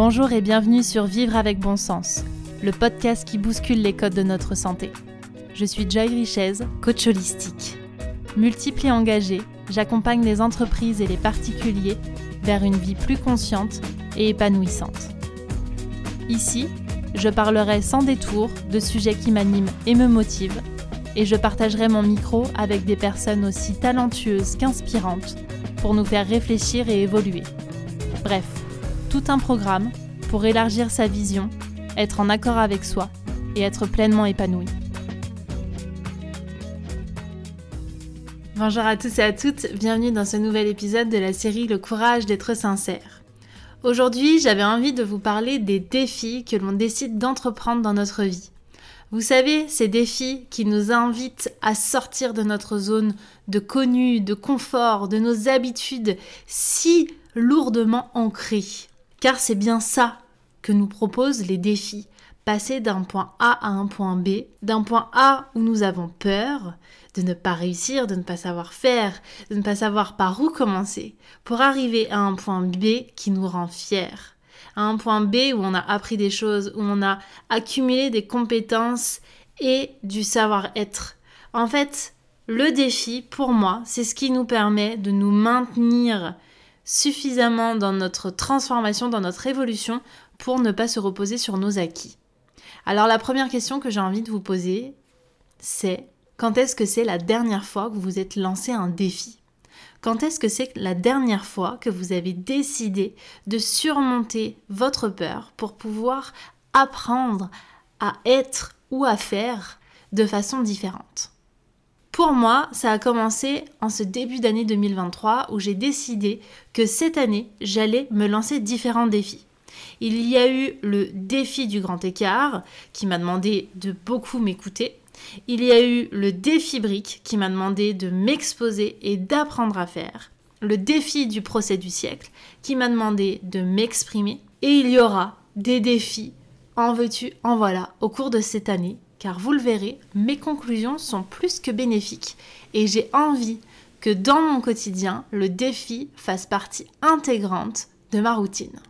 Bonjour et bienvenue sur Vivre avec bon sens, le podcast qui bouscule les codes de notre santé. Je suis Joy Richez, coach holistique. Multiple et engagée, j'accompagne les entreprises et les particuliers vers une vie plus consciente et épanouissante. Ici, je parlerai sans détour de sujets qui m'animent et me motivent, et je partagerai mon micro avec des personnes aussi talentueuses qu'inspirantes pour nous faire réfléchir et évoluer. Bref, tout un programme pour élargir sa vision, être en accord avec soi et être pleinement épanoui. Bonjour à tous et à toutes, bienvenue dans ce nouvel épisode de la série Le courage d'être sincère. Aujourd'hui, j'avais envie de vous parler des défis que l'on décide d'entreprendre dans notre vie. Vous savez, ces défis qui nous invitent à sortir de notre zone de connu, de confort, de nos habitudes si lourdement ancrées. Car c'est bien ça que nous proposent les défis. Passer d'un point A à un point B, d'un point A où nous avons peur de ne pas réussir, de ne pas savoir faire, de ne pas savoir par où commencer, pour arriver à un point B qui nous rend fiers. À un point B où on a appris des choses, où on a accumulé des compétences et du savoir-être. En fait, le défi, pour moi, c'est ce qui nous permet de nous maintenir suffisamment dans notre transformation, dans notre évolution, pour ne pas se reposer sur nos acquis. Alors la première question que j'ai envie de vous poser, c'est quand est-ce que c'est la dernière fois que vous vous êtes lancé un défi? Quand est-ce que c'est la dernière fois que vous avez décidé de surmonter votre peur pour pouvoir apprendre à être ou à faire de façon différente? Pour moi, ça a commencé en ce début d'année 2023 où j'ai décidé que cette année, j'allais me lancer différents défis. Il y a eu le défi du grand écart qui m'a demandé de beaucoup m'écouter. Il y a eu le défi brique qui m'a demandé de m'exposer et d'apprendre à faire. Le défi du procès du siècle qui m'a demandé de m'exprimer. Et il y aura des défis en veux-tu, en voilà, au cours de cette année car vous le verrez, mes conclusions sont plus que bénéfiques et j'ai envie que dans mon quotidien, le défi fasse partie intégrante de ma routine.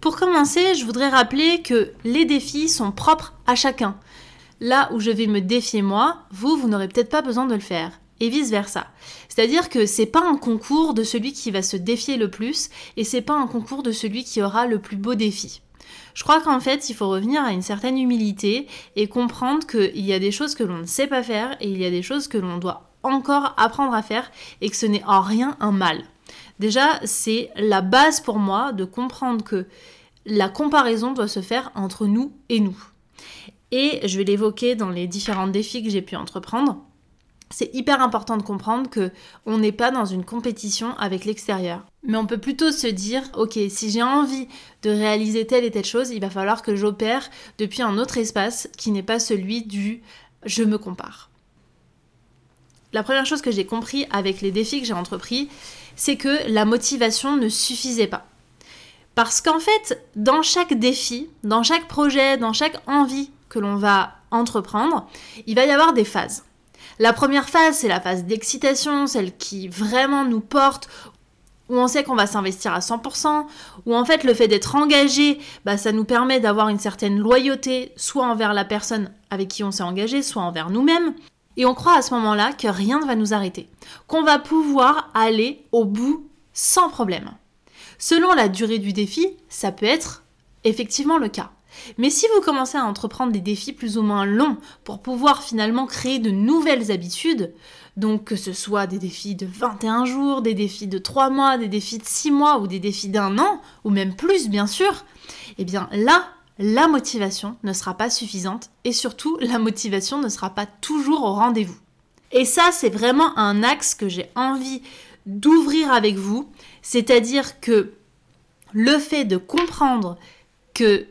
Pour commencer, je voudrais rappeler que les défis sont propres à chacun. Là où je vais me défier moi, vous, vous n'aurez peut-être pas besoin de le faire. Et vice versa. C'est-à-dire que c'est pas un concours de celui qui va se défier le plus et c'est pas un concours de celui qui aura le plus beau défi. Je crois qu'en fait, il faut revenir à une certaine humilité et comprendre qu'il y a des choses que l'on ne sait pas faire et il y a des choses que l'on doit encore apprendre à faire et que ce n'est en rien un mal. Déjà, c'est la base pour moi de comprendre que la comparaison doit se faire entre nous et nous. Et je vais l'évoquer dans les différents défis que j'ai pu entreprendre c'est hyper important de comprendre que on n'est pas dans une compétition avec l'extérieur. Mais on peut plutôt se dire, ok, si j'ai envie de réaliser telle et telle chose, il va falloir que j'opère depuis un autre espace qui n'est pas celui du je me compare. La première chose que j'ai compris avec les défis que j'ai entrepris, c'est que la motivation ne suffisait pas. Parce qu'en fait, dans chaque défi, dans chaque projet, dans chaque envie que l'on va entreprendre, il va y avoir des phases. La première phase, c'est la phase d'excitation, celle qui vraiment nous porte, où on sait qu'on va s'investir à 100%, où en fait le fait d'être engagé, bah, ça nous permet d'avoir une certaine loyauté, soit envers la personne avec qui on s'est engagé, soit envers nous-mêmes. Et on croit à ce moment-là que rien ne va nous arrêter, qu'on va pouvoir aller au bout sans problème. Selon la durée du défi, ça peut être effectivement le cas. Mais si vous commencez à entreprendre des défis plus ou moins longs pour pouvoir finalement créer de nouvelles habitudes, donc que ce soit des défis de 21 jours, des défis de 3 mois, des défis de 6 mois ou des défis d'un an, ou même plus bien sûr, eh bien là, la motivation ne sera pas suffisante et surtout la motivation ne sera pas toujours au rendez-vous. Et ça, c'est vraiment un axe que j'ai envie d'ouvrir avec vous, c'est-à-dire que le fait de comprendre que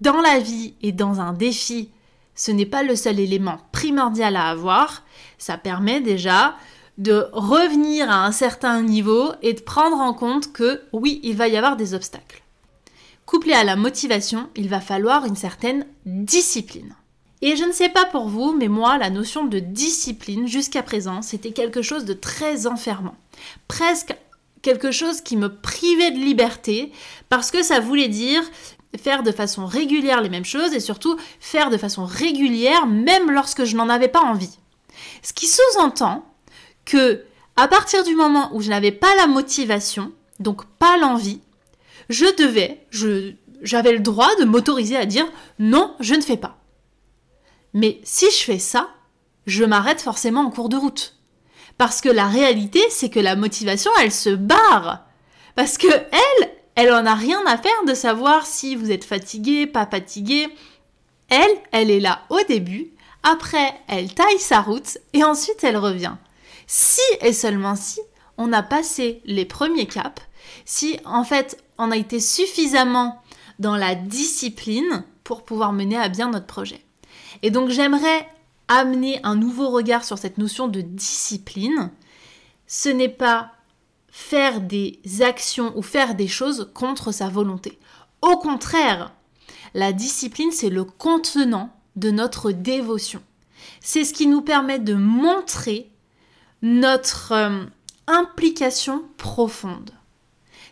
dans la vie et dans un défi, ce n'est pas le seul élément primordial à avoir. Ça permet déjà de revenir à un certain niveau et de prendre en compte que oui, il va y avoir des obstacles. Couplé à la motivation, il va falloir une certaine discipline. Et je ne sais pas pour vous, mais moi, la notion de discipline jusqu'à présent, c'était quelque chose de très enfermant. Presque quelque chose qui me privait de liberté parce que ça voulait dire faire de façon régulière les mêmes choses et surtout faire de façon régulière même lorsque je n'en avais pas envie. Ce qui sous-entend que à partir du moment où je n'avais pas la motivation, donc pas l'envie, je devais, j'avais le droit de m'autoriser à dire non, je ne fais pas. Mais si je fais ça, je m'arrête forcément en cours de route. Parce que la réalité, c'est que la motivation, elle se barre. Parce que elle, elle en a rien à faire de savoir si vous êtes fatigué, pas fatigué. Elle, elle est là au début, après, elle taille sa route et ensuite elle revient. Si et seulement si on a passé les premiers caps, si en fait on a été suffisamment dans la discipline pour pouvoir mener à bien notre projet. Et donc j'aimerais amener un nouveau regard sur cette notion de discipline. Ce n'est pas faire des actions ou faire des choses contre sa volonté. Au contraire, la discipline, c'est le contenant de notre dévotion. C'est ce qui nous permet de montrer notre euh, implication profonde.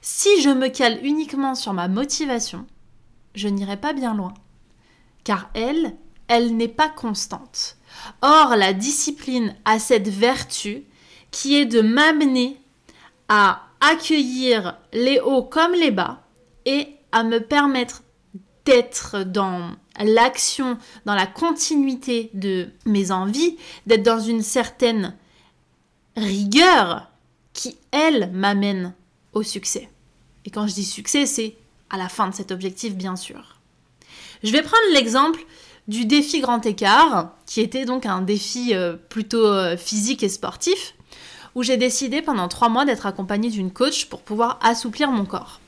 Si je me cale uniquement sur ma motivation, je n'irai pas bien loin. Car elle, elle n'est pas constante. Or, la discipline a cette vertu qui est de m'amener à accueillir les hauts comme les bas et à me permettre d'être dans l'action, dans la continuité de mes envies, d'être dans une certaine rigueur qui, elle, m'amène au succès. Et quand je dis succès, c'est à la fin de cet objectif, bien sûr. Je vais prendre l'exemple du défi grand écart, qui était donc un défi euh, plutôt euh, physique et sportif, où j'ai décidé pendant trois mois d'être accompagnée d'une coach pour pouvoir assouplir mon corps.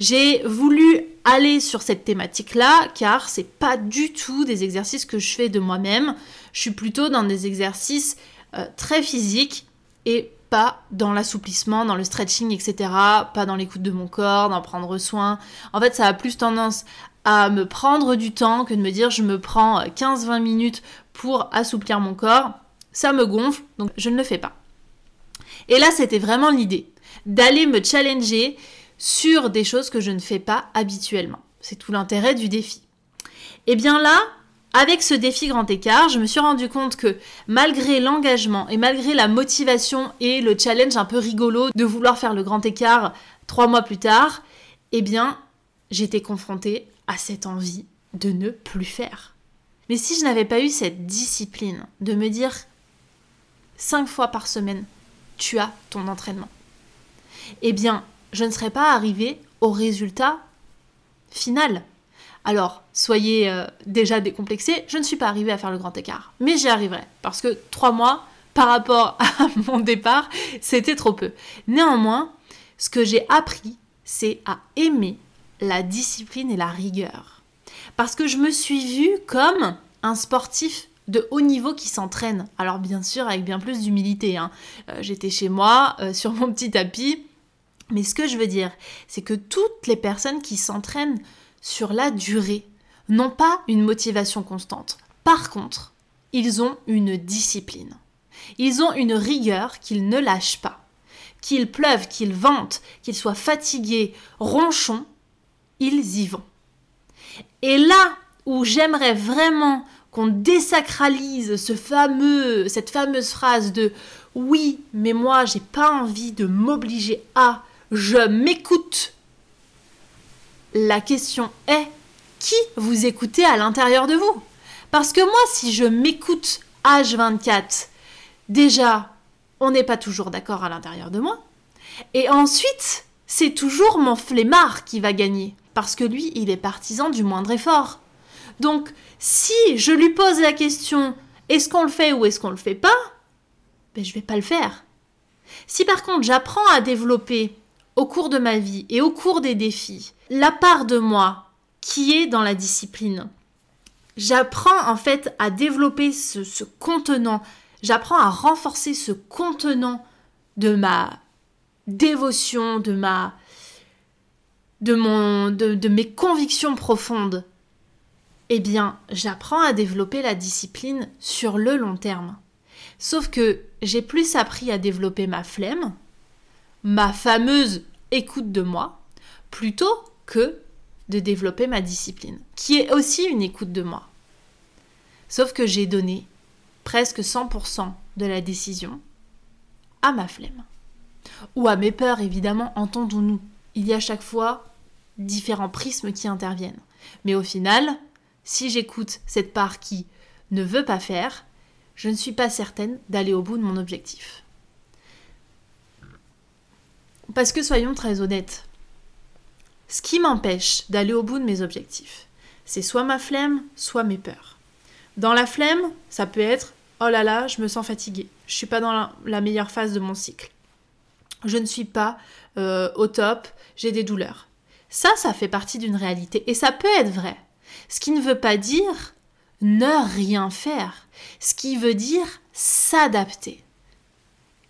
J'ai voulu aller sur cette thématique-là car c'est pas du tout des exercices que je fais de moi-même. Je suis plutôt dans des exercices euh, très physiques et pas dans l'assouplissement, dans le stretching, etc. Pas dans l'écoute de mon corps, d'en prendre soin. En fait, ça a plus tendance à me prendre du temps que de me dire je me prends 15-20 minutes pour assouplir mon corps. Ça me gonfle, donc je ne le fais pas. Et là, c'était vraiment l'idée d'aller me challenger sur des choses que je ne fais pas habituellement. C'est tout l'intérêt du défi. Et bien là, avec ce défi grand écart, je me suis rendu compte que malgré l'engagement et malgré la motivation et le challenge un peu rigolo de vouloir faire le grand écart trois mois plus tard, eh bien, j'étais confrontée à cette envie de ne plus faire. Mais si je n'avais pas eu cette discipline de me dire cinq fois par semaine, tu as ton entraînement, eh bien, je ne serais pas arrivée au résultat final. Alors, soyez euh, déjà décomplexés, je ne suis pas arrivée à faire le grand écart, mais j'y arriverai, parce que trois mois par rapport à mon départ, c'était trop peu. Néanmoins, ce que j'ai appris, c'est à aimer la discipline et la rigueur. Parce que je me suis vue comme un sportif de haut niveau qui s'entraîne. Alors bien sûr avec bien plus d'humilité. Hein. Euh, j'étais chez moi, euh, sur mon petit tapis. Mais ce que je veux dire, c'est que toutes les personnes qui s'entraînent sur la durée n'ont pas une motivation constante. Par contre, ils ont une discipline. Ils ont une rigueur qu'ils ne lâchent pas. Qu'il pleuve, qu'il vente, qu'ils soient fatigués, ronchons, ils y vont. Et là où j'aimerais vraiment qu'on désacralise ce fameux, cette fameuse phrase de oui, mais moi j'ai pas envie de m'obliger à, je m'écoute. La question est qui vous écoutez à l'intérieur de vous? Parce que moi, si je m'écoute H24, déjà, on n'est pas toujours d'accord à l'intérieur de moi. Et ensuite, c'est toujours mon flemmard qui va gagner parce que lui, il est partisan du moindre effort. Donc, si je lui pose la question est-ce qu'on le fait ou est-ce qu'on le fait pas ben, je vais pas le faire. Si par contre j'apprends à développer au cours de ma vie et au cours des défis la part de moi qui est dans la discipline, j'apprends en fait à développer ce, contenant, j'apprends à renforcer ce contenant de ma dévotion, de ma de, mes convictions profondes, eh bien, j'apprends à développer la discipline sur le long terme. Sauf que j'ai plus appris à développer ma flemme ma fameuse écoute de moi, plutôt que de développer ma discipline, qui est aussi une écoute de moi. Sauf que j'ai donné presque 100% de la décision à ma flemme. Ou à mes peurs, évidemment, entendons-nous. Il y a chaque fois différents prismes qui interviennent. Mais au final, si j'écoute cette part qui ne veut pas faire, je ne suis pas certaine d'aller au bout de mon objectif. Parce que soyons très honnêtes, ce qui m'empêche d'aller au bout de mes objectifs, c'est soit ma flemme, soit mes peurs. Dans la flemme, ça peut être oh là là, je me sens fatiguée, je suis pas dans la, meilleure phase de mon cycle, je ne suis pas euh, au top, j'ai des douleurs. Ça, ça fait partie d'une réalité et ça peut être vrai. Ce qui ne veut pas dire ne rien faire, ce qui veut dire s'adapter.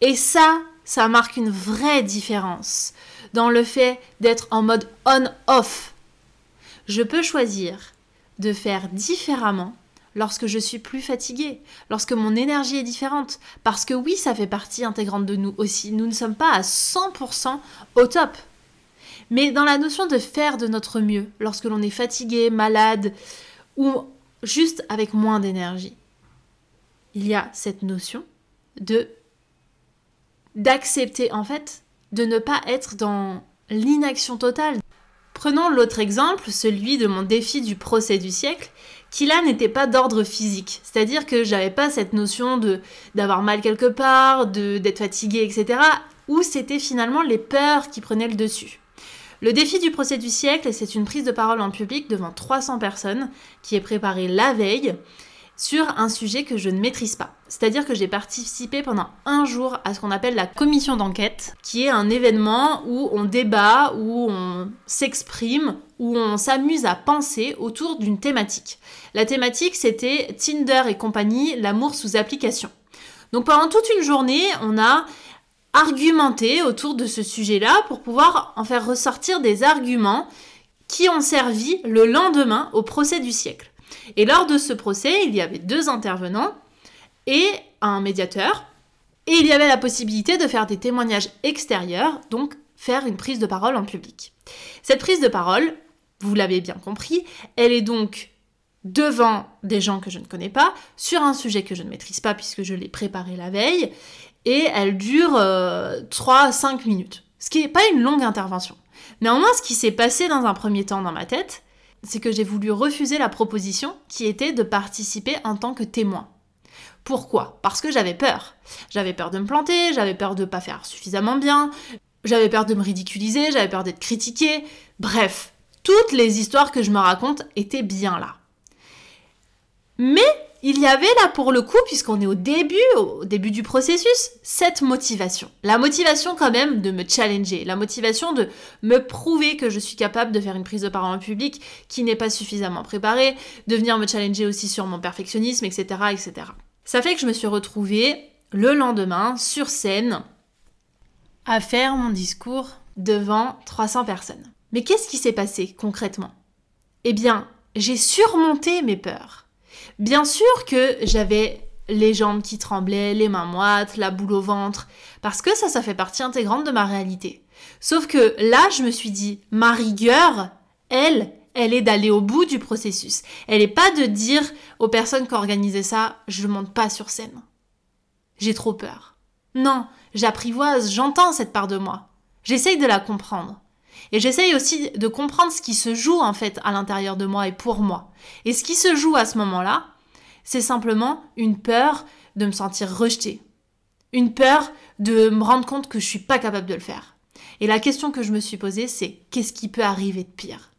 Et ça, ça marque une vraie différence dans le fait d'être en mode on-off. Je peux choisir de faire différemment lorsque je suis plus fatiguée, lorsque mon énergie est différente. Parce que oui, ça fait partie intégrante de nous aussi. Nous ne sommes pas à 100% au top. Mais dans la notion de faire de notre mieux, lorsque l'on est fatigué, malade, ou juste avec moins d'énergie, il y a cette notion de d'accepter en fait de ne pas être dans l'inaction totale. Prenons l'autre exemple, celui de mon défi du procès du siècle, qui là n'était pas d'ordre physique. C'est-à-dire que j'avais pas cette notion de d'avoir mal quelque part, de d'être fatigué, etc. Où c'était finalement les peurs qui prenaient le dessus. Le défi du procès du siècle, c'est une prise de parole en public devant 300 personnes qui est préparée la veille sur un sujet que je ne maîtrise pas. C'est-à-dire que j'ai participé pendant un jour à ce qu'on appelle la commission d'enquête, qui est un événement où on débat, où on s'exprime, où on s'amuse à penser autour d'une thématique. La thématique, c'était Tinder et compagnie, l'amour sous application. Donc pendant toute une journée, on a argumenté autour de ce sujet-là pour pouvoir en faire ressortir des arguments qui ont servi le lendemain au procès du siècle. Et lors de ce procès, il y avait deux intervenants et un médiateur. Et il y avait la possibilité de faire des témoignages extérieurs, donc faire une prise de parole en public. Cette prise de parole, vous l'avez bien compris, elle est donc devant des gens que je ne connais pas, sur un sujet que je ne maîtrise pas puisque je l'ai préparé la veille, et elle dure 3 à 5 minutes. Ce qui n'est pas une longue intervention. Néanmoins, ce qui s'est passé dans un premier temps dans ma tête, c'est que j'ai voulu refuser la proposition qui était de participer en tant que témoin. Pourquoi? Parce que j'avais peur. J'avais peur de me planter, j'avais peur de ne pas faire suffisamment bien, j'avais peur de me ridiculiser, j'avais peur d'être critiquée. Bref, toutes les histoires que je me raconte étaient bien là. Mais il y avait là pour le coup, puisqu'on est au début, au début du processus, cette motivation. La motivation quand même de me challenger, la motivation de me prouver que je suis capable de faire une prise de parole en public qui n'est pas suffisamment préparée, de venir me challenger aussi sur mon perfectionnisme, etc., etc. Ça fait que je me suis retrouvée le lendemain sur scène à faire mon discours devant 300 personnes. Mais qu'est-ce qui s'est passé concrètement? Eh bien, j'ai surmonté mes peurs. Bien sûr que j'avais les jambes qui tremblaient, les mains moites, la boule au ventre, parce que ça, ça fait partie intégrante de ma réalité. Sauf que là, je me suis dit, ma rigueur, elle, elle est d'aller au bout du processus. Elle n'est pas de dire aux personnes qui ont organisé ça, je monte pas sur scène. J'ai trop peur. Non, j'apprivoise, j'entends cette part de moi. J'essaye de la comprendre. Et j'essaye aussi de comprendre ce qui se joue en fait à l'intérieur de moi et pour moi. Et ce qui se joue à ce moment-là, c'est simplement une peur de me sentir rejetée. Une peur de me rendre compte que je suis pas capable de le faire. Et la question que je me suis posée, c'est qu'est-ce qui peut arriver de pire?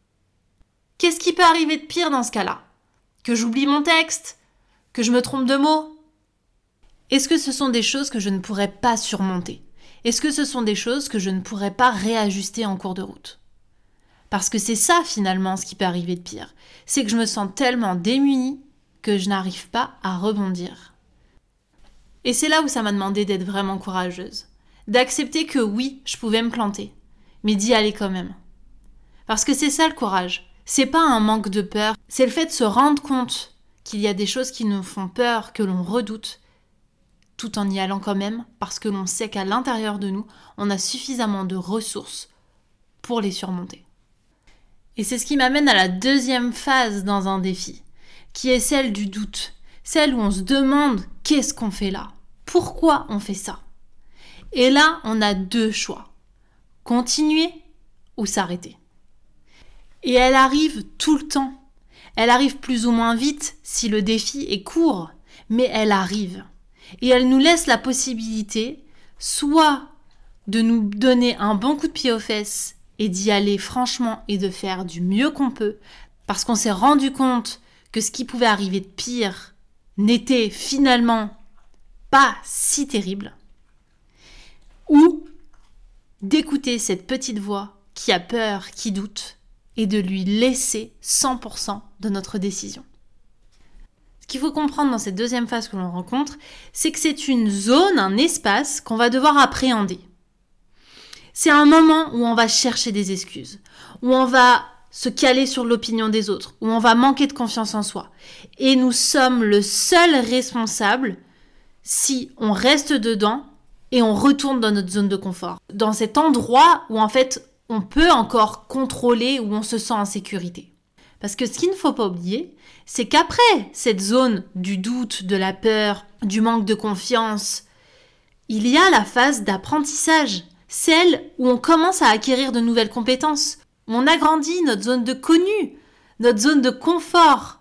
Qu'est-ce qui peut arriver de pire dans ce cas-là? Que j'oublie mon texte? Que je me trompe de mots Est-ce que ce sont des choses que je ne pourrais pas surmonter? Est-ce que ce sont des choses que je ne pourrais pas réajuster en cours de route? Parce que c'est ça finalement ce qui peut arriver de pire. C'est que je me sens tellement démunie que je n'arrive pas à rebondir. Et c'est là où ça m'a demandé d'être vraiment courageuse. D'accepter que oui, je pouvais me planter, mais d'y aller quand même. Parce que c'est ça le courage. C'est pas un manque de peur, c'est le fait de se rendre compte qu'il y a des choses qui nous font peur, que l'on redoute, tout en y allant quand même, parce que l'on sait qu'à l'intérieur de nous, on a suffisamment de ressources pour les surmonter. Et c'est ce qui m'amène à la deuxième phase dans un défi, qui est celle du doute, celle où on se demande qu'est-ce qu'on fait là, pourquoi on fait ça? Et là, on a deux choix, continuer ou s'arrêter. Et elle arrive tout le temps. Elle arrive plus ou moins vite si le défi est court, mais elle arrive. Et elle nous laisse la possibilité soit de nous donner un bon coup de pied aux fesses et d'y aller franchement et de faire du mieux qu'on peut, parce qu'on s'est rendu compte que ce qui pouvait arriver de pire n'était finalement pas si terrible, ou d'écouter cette petite voix qui a peur, qui doute, et de lui laisser 100% de notre décision. Ce qu'il faut comprendre dans cette deuxième phase que l'on rencontre, c'est que c'est une zone, un espace qu'on va devoir appréhender. C'est un moment où on va chercher des excuses, où on va se caler sur l'opinion des autres, où on va manquer de confiance en soi. Et nous sommes le seul responsable si on reste dedans et on retourne dans notre zone de confort. Dans cet endroit où en fait on peut encore contrôler, où on se sent en sécurité. Parce que ce qu'il ne faut pas oublier, c'est qu'après cette zone du doute, de la peur, du manque de confiance, il y a la phase d'apprentissage celle où on commence à acquérir de nouvelles compétences, on agrandit notre zone de connu, notre zone de confort,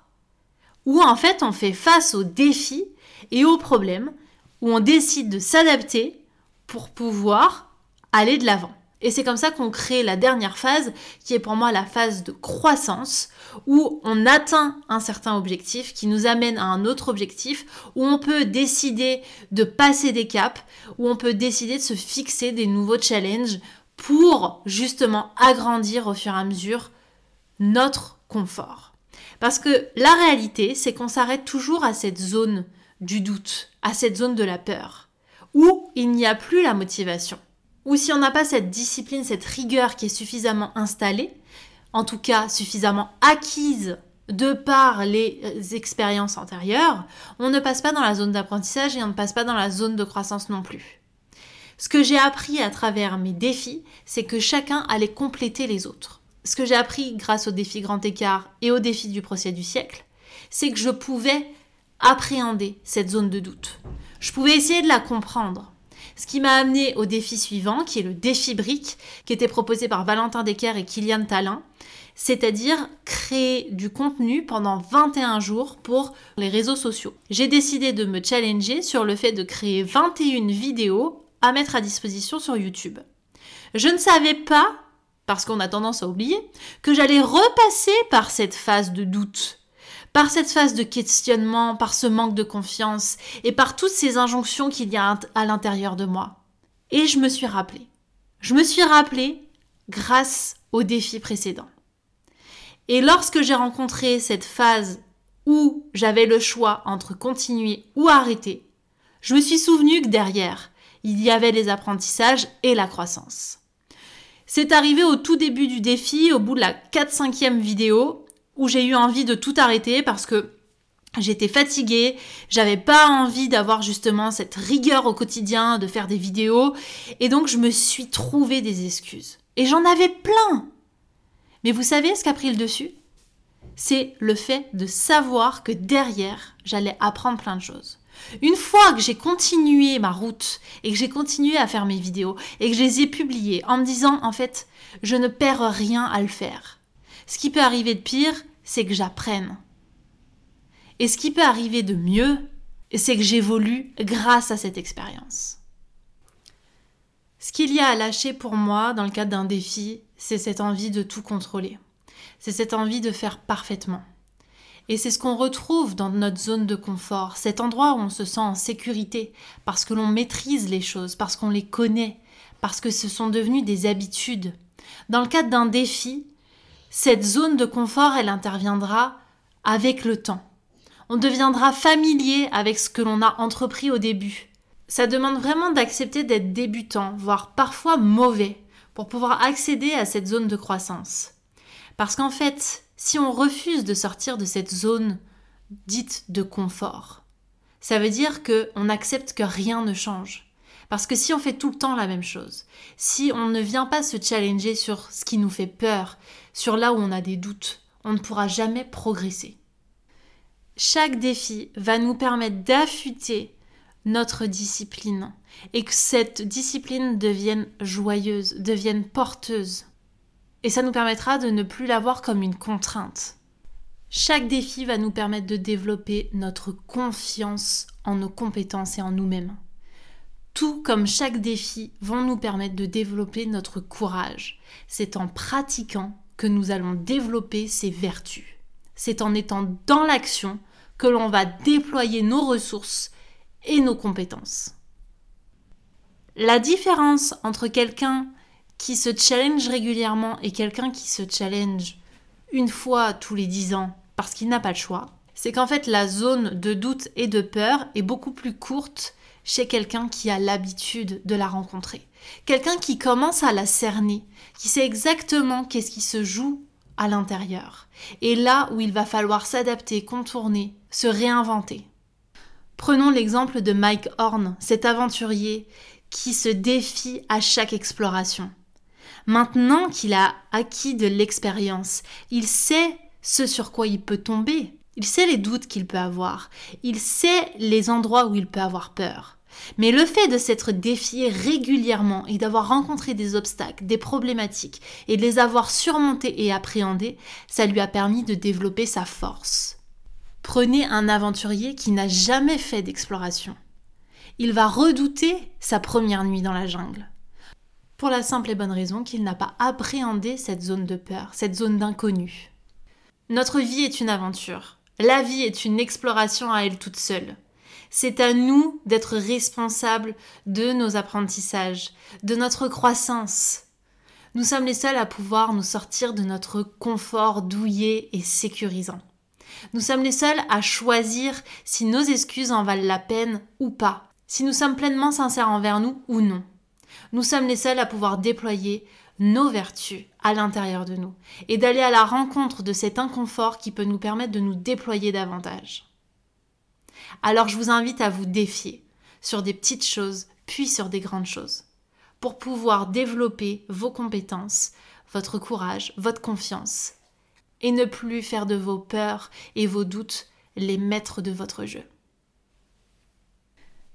où en fait on fait face aux défis et aux problèmes, où on décide de s'adapter pour pouvoir aller de l'avant. Et c'est comme ça qu'on crée la dernière phase, qui est pour moi la phase de croissance, où on atteint un certain objectif qui nous amène à un autre objectif, où on peut décider de passer des caps, où on peut décider de se fixer des nouveaux challenges pour justement agrandir au fur et à mesure notre confort. Parce que la réalité, c'est qu'on s'arrête toujours à cette zone du doute, à cette zone de la peur, où il n'y a plus la motivation ou si on n'a pas cette discipline, cette rigueur qui est suffisamment installée, en tout cas suffisamment acquise de par les euh, expériences antérieures, on ne passe pas dans la zone d'apprentissage et on ne passe pas dans la zone de croissance non plus. Ce que j'ai appris à travers mes défis, c'est que chacun allait compléter les autres. Ce que j'ai appris grâce au défi grand écart et au défi du procès du siècle, c'est que je pouvais appréhender cette zone de doute. Je pouvais essayer de la comprendre. Ce qui m'a amené au défi suivant, qui est le défi brique, qui était proposé par Valentin Decker et Kylian Talin, c'est-à-dire créer du contenu pendant 21 jours pour les réseaux sociaux. J'ai décidé de me challenger sur le fait de créer 21 vidéos à mettre à disposition sur YouTube. Je ne savais pas, parce qu'on a tendance à oublier, que j'allais repasser par cette phase de doute par cette phase de questionnement, par ce manque de confiance et par toutes ces injonctions qu'il y a à l'intérieur de moi. Et je me suis rappelé. Je me suis rappelé grâce au défi précédent. Et lorsque j'ai rencontré cette phase où j'avais le choix entre continuer ou arrêter, je me suis souvenu que derrière, il y avait les apprentissages et la croissance. C'est arrivé au tout début du défi, au bout de la 4-5e vidéo, où j'ai eu envie de tout arrêter parce que J'étais fatiguée, j'avais pas envie d'avoir justement cette rigueur au quotidien, de faire des vidéos, et donc je me suis trouvé des excuses. Et j'en avais plein. Mais vous savez ce qui a pris le dessus? C'est le fait de savoir que derrière, j'allais apprendre plein de choses. Une fois que j'ai continué ma route et que j'ai continué à faire mes vidéos et que je les ai publiées en me disant en fait, je ne perds rien à le faire. Ce qui peut arriver de pire, c'est que j'apprenne. Et ce qui peut arriver de mieux, c'est que j'évolue grâce à cette expérience. Ce qu'il y a à lâcher pour moi dans le cadre d'un défi, c'est cette envie de tout contrôler. C'est cette envie de faire parfaitement. Et c'est ce qu'on retrouve dans notre zone de confort, cet endroit où on se sent en sécurité, parce que l'on maîtrise les choses, parce qu'on les connaît, parce que ce sont devenus des habitudes. Dans le cadre d'un défi, cette zone de confort, elle interviendra avec le temps. On deviendra familier avec ce que l'on a entrepris au début. Ça demande vraiment d'accepter d'être débutant, voire parfois mauvais, pour pouvoir accéder à cette zone de croissance. Parce qu'en fait, si on refuse de sortir de cette zone dite de confort, Ça veut dire qu'on accepte que rien ne change. Parce que si on fait tout le temps la même chose, si on ne vient pas se challenger sur ce qui nous fait peur, sur là où on a des doutes, on ne pourra jamais progresser. Chaque défi va nous permettre d'affûter notre discipline et que cette discipline devienne joyeuse, devienne porteuse. Et ça nous permettra de ne plus la voir comme une contrainte. Chaque défi va nous permettre de développer notre confiance en nos compétences et en nous-mêmes. Tout comme chaque défi vont nous permettre de développer notre courage. C'est en pratiquant que nous allons développer ces vertus. C'est en étant dans l'action que l'on va déployer nos ressources et nos compétences. La différence entre quelqu'un qui se challenge régulièrement et quelqu'un qui se challenge une fois tous les dix ans parce qu'il n'a pas le choix, c'est qu'en fait la zone de doute et de peur est beaucoup plus courte chez quelqu'un qui a l'habitude de la rencontrer. Quelqu'un qui commence à la cerner, qui sait exactement qu'est-ce qui se joue à l'intérieur. Et là où il va falloir s'adapter, contourner, se réinventer. Prenons l'exemple de Mike Horn, cet aventurier qui se défie à chaque exploration. Maintenant qu'il a acquis de l'expérience, il sait ce sur quoi il peut tomber, il sait les doutes qu'il peut avoir, il sait les endroits où il peut avoir peur. Mais le fait de s'être défié régulièrement et d'avoir rencontré des obstacles, des problématiques et de les avoir surmontés et appréhendés, ça lui a permis de développer sa force. Prenez un aventurier qui n'a jamais fait d'exploration. Il va redouter sa première nuit dans la jungle. Pour la simple et bonne raison qu'il n'a pas appréhendé cette zone de peur, cette zone d'inconnu. Notre vie est une aventure. La vie est une exploration à elle toute seule. C'est à nous d'être responsables de nos apprentissages, de notre croissance. Nous sommes les seuls à pouvoir nous sortir de notre confort douillet et sécurisant. Nous sommes les seuls à choisir si nos excuses en valent la peine ou pas, si nous sommes pleinement sincères envers nous ou non. Nous sommes les seuls à pouvoir déployer nos vertus à l'intérieur de nous et d'aller à la rencontre de cet inconfort qui peut nous permettre de nous déployer davantage. Alors je vous invite à vous défier sur des petites choses puis sur des grandes choses pour pouvoir développer vos compétences, votre courage, votre confiance et ne plus faire de vos peurs et vos doutes les maîtres de votre jeu.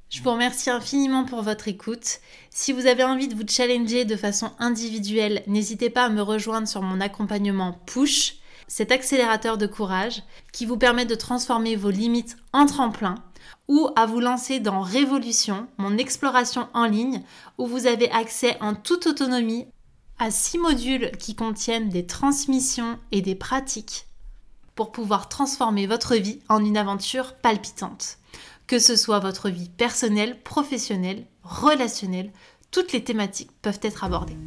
Je vous remercie infiniment pour votre écoute. Si vous avez envie de vous challenger de façon individuelle, n'hésitez pas à me rejoindre sur mon accompagnement Push, cet accélérateur de courage qui vous permet de transformer vos limites en tremplin ou à vous lancer dans Révolution, mon exploration en ligne où vous avez accès en toute autonomie à six modules qui contiennent des transmissions et des pratiques pour pouvoir transformer votre vie en une aventure palpitante. Que ce soit votre vie personnelle, professionnelle, relationnelle, toutes les thématiques peuvent être abordées.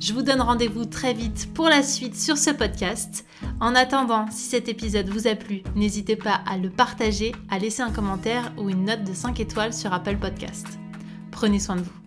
Je vous donne rendez-vous très vite pour la suite sur ce podcast. En attendant, si cet épisode vous a plu, n'hésitez pas à le partager, à laisser un commentaire ou une note de 5 étoiles sur Apple Podcast. Prenez soin de vous.